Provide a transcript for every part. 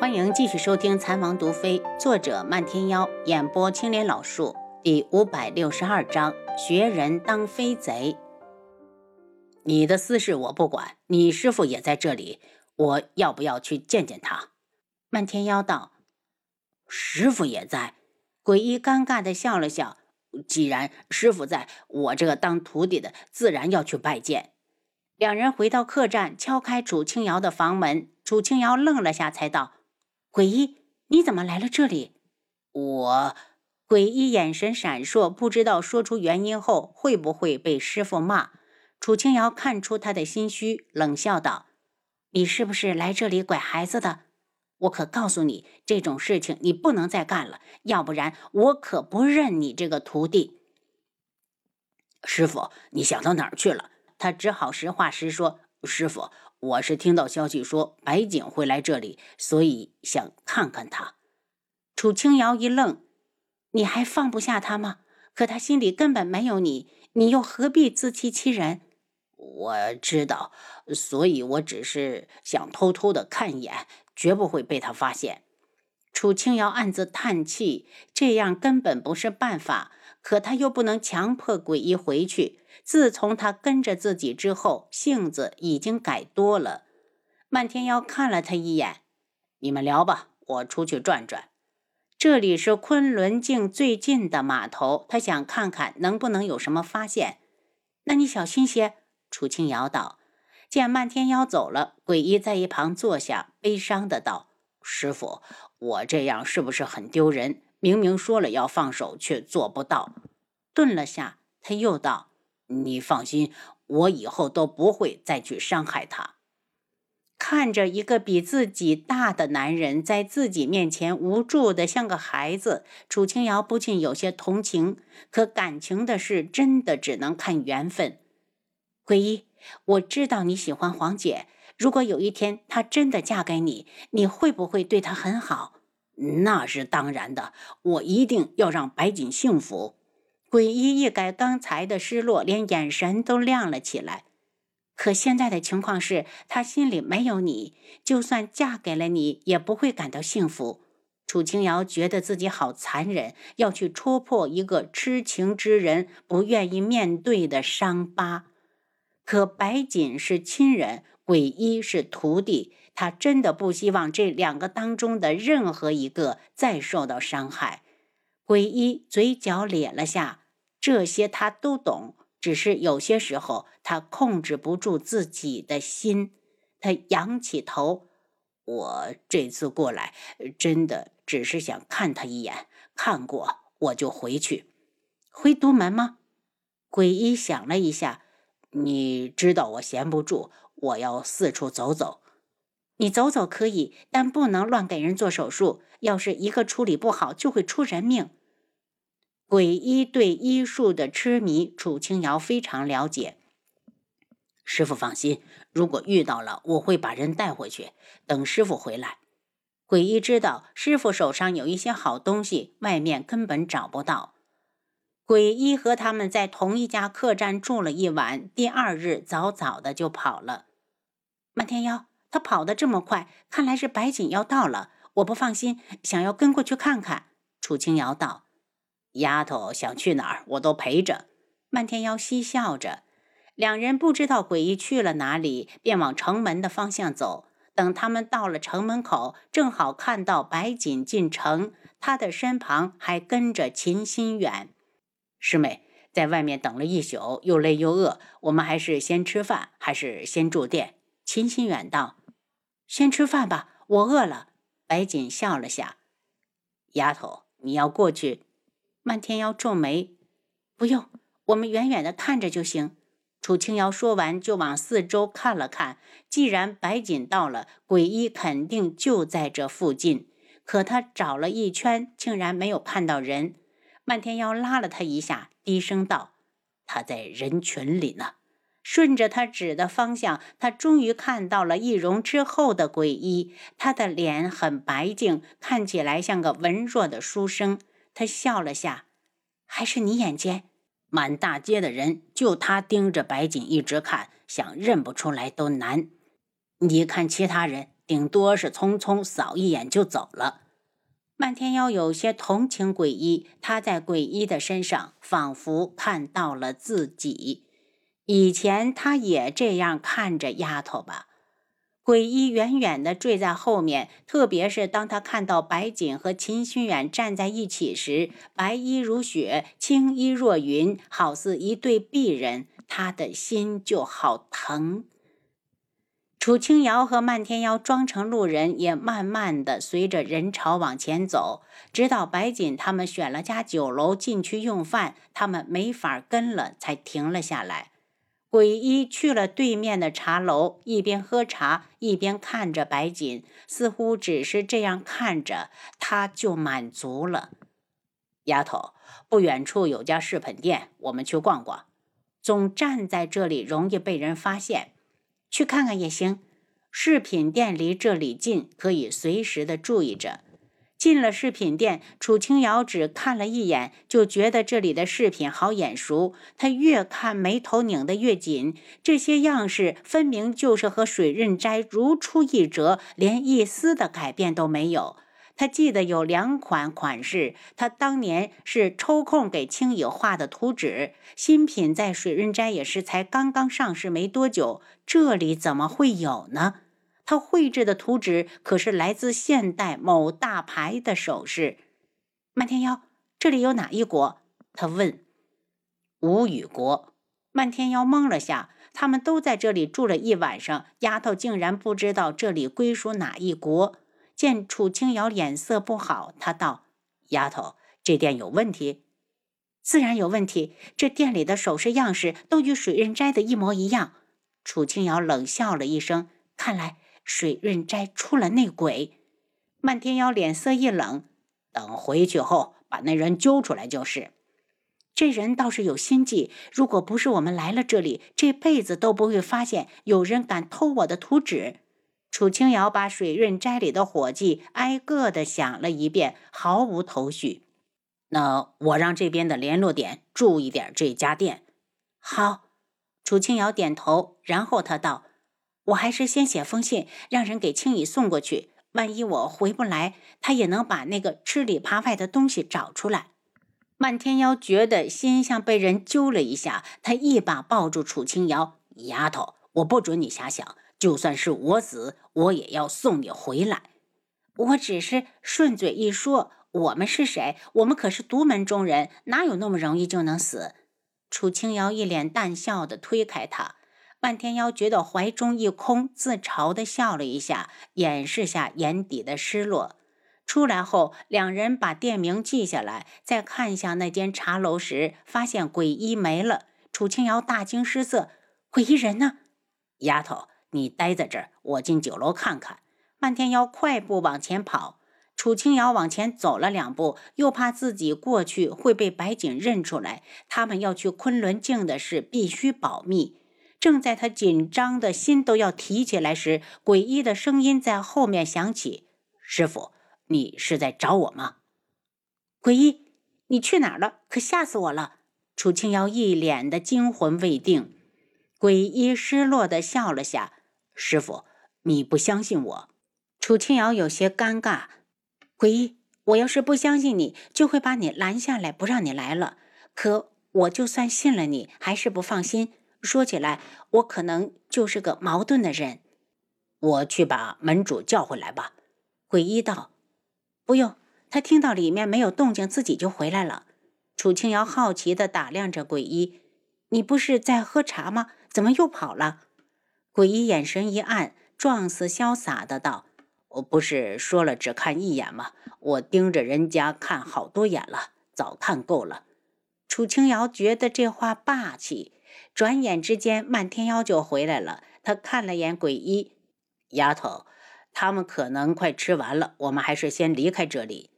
欢迎继续收听《残王毒妃》，作者漫天妖，演播青莲老树，第五百六十二章：学人当飞贼。你的私事我不管，你师傅也在这里，我要不要去见见他？漫天妖道：“师傅也在。”鬼医尴尬的笑了笑：“既然师傅在，我这个当徒弟的自然要去拜见。”两人回到客栈，敲开楚清瑶的房门。楚清瑶愣了下，才道。鬼医，你怎么来了这里？我，鬼医眼神闪烁，不知道说出原因后会不会被师傅骂。楚清瑶看出他的心虚，冷笑道：“你是不是来这里拐孩子的？我可告诉你，这种事情你不能再干了，要不然我可不认你这个徒弟。”师傅，你想到哪儿去了？他只好实话实说：“师傅。”我是听到消息说白景会来这里，所以想看看他。楚清瑶一愣：“你还放不下他吗？可他心里根本没有你，你又何必自欺欺人？”我知道，所以我只是想偷偷的看一眼，绝不会被他发现。楚清瑶暗自叹气，这样根本不是办法。可他又不能强迫鬼医回去。自从他跟着自己之后，性子已经改多了。漫天妖看了他一眼：“你们聊吧，我出去转转。这里是昆仑镜最近的码头，他想看看能不能有什么发现。那你小心些。”楚清瑶道。见漫天妖走了，鬼医在一旁坐下，悲伤的道：“师傅，我这样是不是很丢人？明明说了要放手，却做不到。”顿了下，他又道。你放心，我以后都不会再去伤害他。看着一个比自己大的男人在自己面前无助的像个孩子，楚清瑶不禁有些同情。可感情的事真的只能看缘分。鬼医，我知道你喜欢黄姐，如果有一天她真的嫁给你，你会不会对她很好？那是当然的，我一定要让白锦幸福。鬼医一改刚才的失落，连眼神都亮了起来。可现在的情况是，他心里没有你，就算嫁给了你，也不会感到幸福。楚清瑶觉得自己好残忍，要去戳破一个痴情之人不愿意面对的伤疤。可白锦是亲人，鬼医是徒弟，他真的不希望这两个当中的任何一个再受到伤害。鬼医嘴角咧了下，这些他都懂，只是有些时候他控制不住自己的心。他仰起头：“我这次过来，真的只是想看他一眼，看过我就回去。回独门吗？”鬼医想了一下：“你知道我闲不住，我要四处走走。你走走可以，但不能乱给人做手术。要是一个处理不好，就会出人命。”鬼医对医术的痴迷，楚清瑶非常了解。师傅放心，如果遇到了，我会把人带回去。等师傅回来，鬼医知道师傅手上有一些好东西，外面根本找不到。鬼医和他们在同一家客栈住了一晚，第二日早早的就跑了。漫天妖，他跑得这么快，看来是白锦要到了。我不放心，想要跟过去看看。楚清瑶道。丫头想去哪儿，我都陪着。漫天妖嬉笑着，两人不知道诡异去了哪里，便往城门的方向走。等他们到了城门口，正好看到白锦进城，他的身旁还跟着秦心远。师妹在外面等了一宿，又累又饿，我们还是先吃饭，还是先住店？秦心远道：“先吃饭吧，我饿了。”白锦笑了下：“丫头，你要过去。”漫天妖皱眉：“不用，我们远远的看着就行。”楚清瑶说完，就往四周看了看。既然白锦到了，鬼医肯定就在这附近。可他找了一圈，竟然没有看到人。漫天妖拉了他一下，低声道：“他在人群里呢。”顺着他指的方向，他终于看到了易容之后的鬼医。他的脸很白净，看起来像个文弱的书生。他笑了下，还是你眼尖。满大街的人，就他盯着白锦一直看，想认不出来都难。你看其他人，顶多是匆匆扫一眼就走了。漫天妖有些同情鬼医，他在鬼医的身上仿佛看到了自己。以前他也这样看着丫头吧？鬼医远远的坠在后面，特别是当他看到白锦和秦心远站在一起时，白衣如雪，青衣若云，好似一对璧人，他的心就好疼。楚清瑶和漫天妖装成路人，也慢慢的随着人潮往前走，直到白锦他们选了家酒楼进去用饭，他们没法跟了，才停了下来。鬼医去了对面的茶楼，一边喝茶一边看着白锦，似乎只是这样看着他就满足了。丫头，不远处有家饰品店，我们去逛逛。总站在这里容易被人发现。去看看也行，饰品店离这里近，可以随时的注意着。进了饰品店，楚清瑶只看了一眼，就觉得这里的饰品好眼熟。她越看，眉头拧得越紧。这些样式分明就是和水润斋如出一辙，连一丝的改变都没有。他记得有两款款式，他当年是抽空给青羽画的图纸。新品在水润斋也是才刚刚上市没多久，这里怎么会有呢？他绘制的图纸可是来自现代某大牌的首饰。漫天妖，这里有哪一国？他问。无语国。漫天妖懵了下，他们都在这里住了一晚上，丫头竟然不知道这里归属哪一国。见楚清瑶脸色不好，他道：“丫头，这店有问题，自然有问题。这店里的首饰样式都与水润斋的一模一样。”楚清瑶冷笑了一声：“看来水润斋出了内鬼。”漫天妖脸色一冷：“等回去后把那人揪出来就是。这人倒是有心计，如果不是我们来了这里，这辈子都不会发现有人敢偷我的图纸。”楚清瑶把水润斋里的伙计挨个的想了一遍，毫无头绪。那我让这边的联络点注意点这家店。好，楚清瑶点头，然后他道：“我还是先写封信，让人给青羽送过去。万一我回不来，他也能把那个吃里扒外的东西找出来。”漫天妖觉得心像被人揪了一下，他一把抱住楚青瑶：“丫头，我不准你瞎想。”就算是我死，我也要送你回来。我只是顺嘴一说。我们是谁？我们可是独门中人，哪有那么容易就能死？楚青瑶一脸淡笑的推开他。万天妖觉得怀中一空，自嘲的笑了一下，掩饰下眼底的失落。出来后，两人把店名记下来，再看向那间茶楼时，发现鬼医没了。楚清瑶大惊失色：“鬼医人呢？丫头。”你待在这儿，我进酒楼看看。漫天妖快步往前跑，楚清瑶往前走了两步，又怕自己过去会被白锦认出来。他们要去昆仑镜的事必须保密。正在他紧张的心都要提起来时，诡异的声音在后面响起：“师傅，你是在找我吗？”诡异，你去哪儿了？可吓死我了！楚清瑶一脸的惊魂未定。诡异失落的笑了下。师傅，你不相信我？楚清瑶有些尴尬。鬼医，我要是不相信你，就会把你拦下来，不让你来了。可我就算信了你，还是不放心。说起来，我可能就是个矛盾的人。我去把门主叫回来吧。鬼医道：“不用，他听到里面没有动静，自己就回来了。”楚清瑶好奇地打量着鬼医：“你不是在喝茶吗？怎么又跑了？”鬼医眼神一暗，状似潇洒的道：“我不是说了只看一眼吗？我盯着人家看好多眼了，早看够了。”楚清瑶觉得这话霸气。转眼之间，漫天妖就回来了。他看了眼鬼医，丫头，他们可能快吃完了，我们还是先离开这里。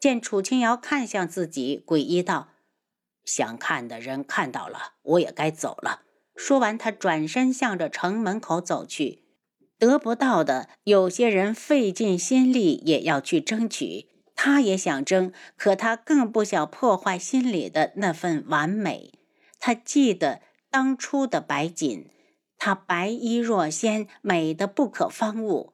见楚清瑶看向自己，鬼医道：“想看的人看到了，我也该走了。”说完，他转身向着城门口走去。得不到的，有些人费尽心力也要去争取。他也想争，可他更不想破坏心里的那份完美。他记得当初的白锦，她白衣若仙，美得不可方物。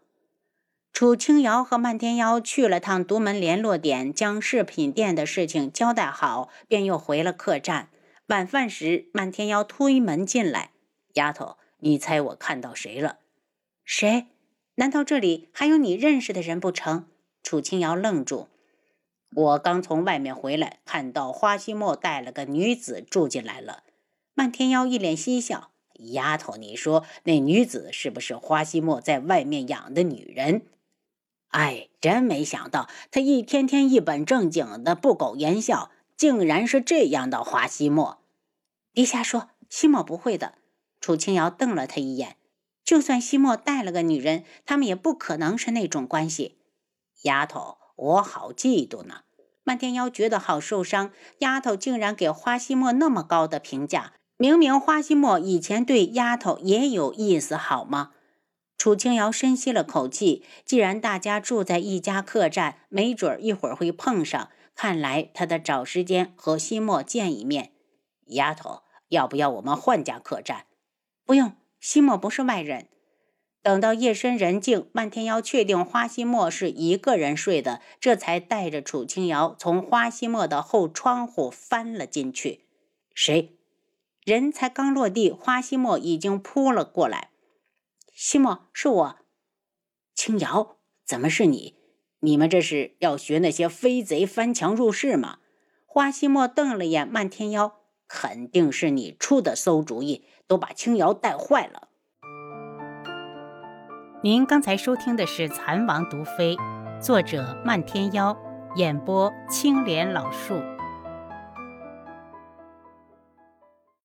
楚清瑶和漫天妖去了趟独门联络点，将饰品店的事情交代好，便又回了客栈。晚饭时，漫天妖推门进来：“丫头，你猜我看到谁了？”“谁？难道这里还有你认识的人不成？”楚清瑶愣住。我刚从外面回来，看到花希墨带了个女子住进来了。漫天妖一脸嬉笑：“丫头，你说那女子是不是花希墨在外面养的女人？”哎，真没想到，他一天天一本正经的不苟言笑，竟然是这样的花希墨。陛下说，西墨不会的。楚清瑶瞪了他一眼，就算西墨带了个女人，他们也不可能是那种关系。丫头，我好嫉妒呢。漫天妖觉得好受伤，丫头竟然给花希墨那么高的评价，明明花希墨以前对丫头也有意思，好吗？楚清瑶深吸了口气，既然大家住在一家客栈，没准一会儿会碰上。看来他得找时间和西莫见一面。丫头，要不要我们换家客栈？不用，西莫不是外人。等到夜深人静，漫天妖确定花西莫是一个人睡的，这才带着楚清瑶从花西莫的后窗户翻了进去。谁？人才刚落地，花西莫已经扑了过来。西莫，是我，青瑶，怎么是你？你们这是要学那些飞贼翻墙入室吗？花西莫瞪了眼漫天妖，肯定是你出的馊主意，都把青瑶带坏了。您刚才收听的是《蚕王毒妃》，作者漫天妖，演播青莲老树。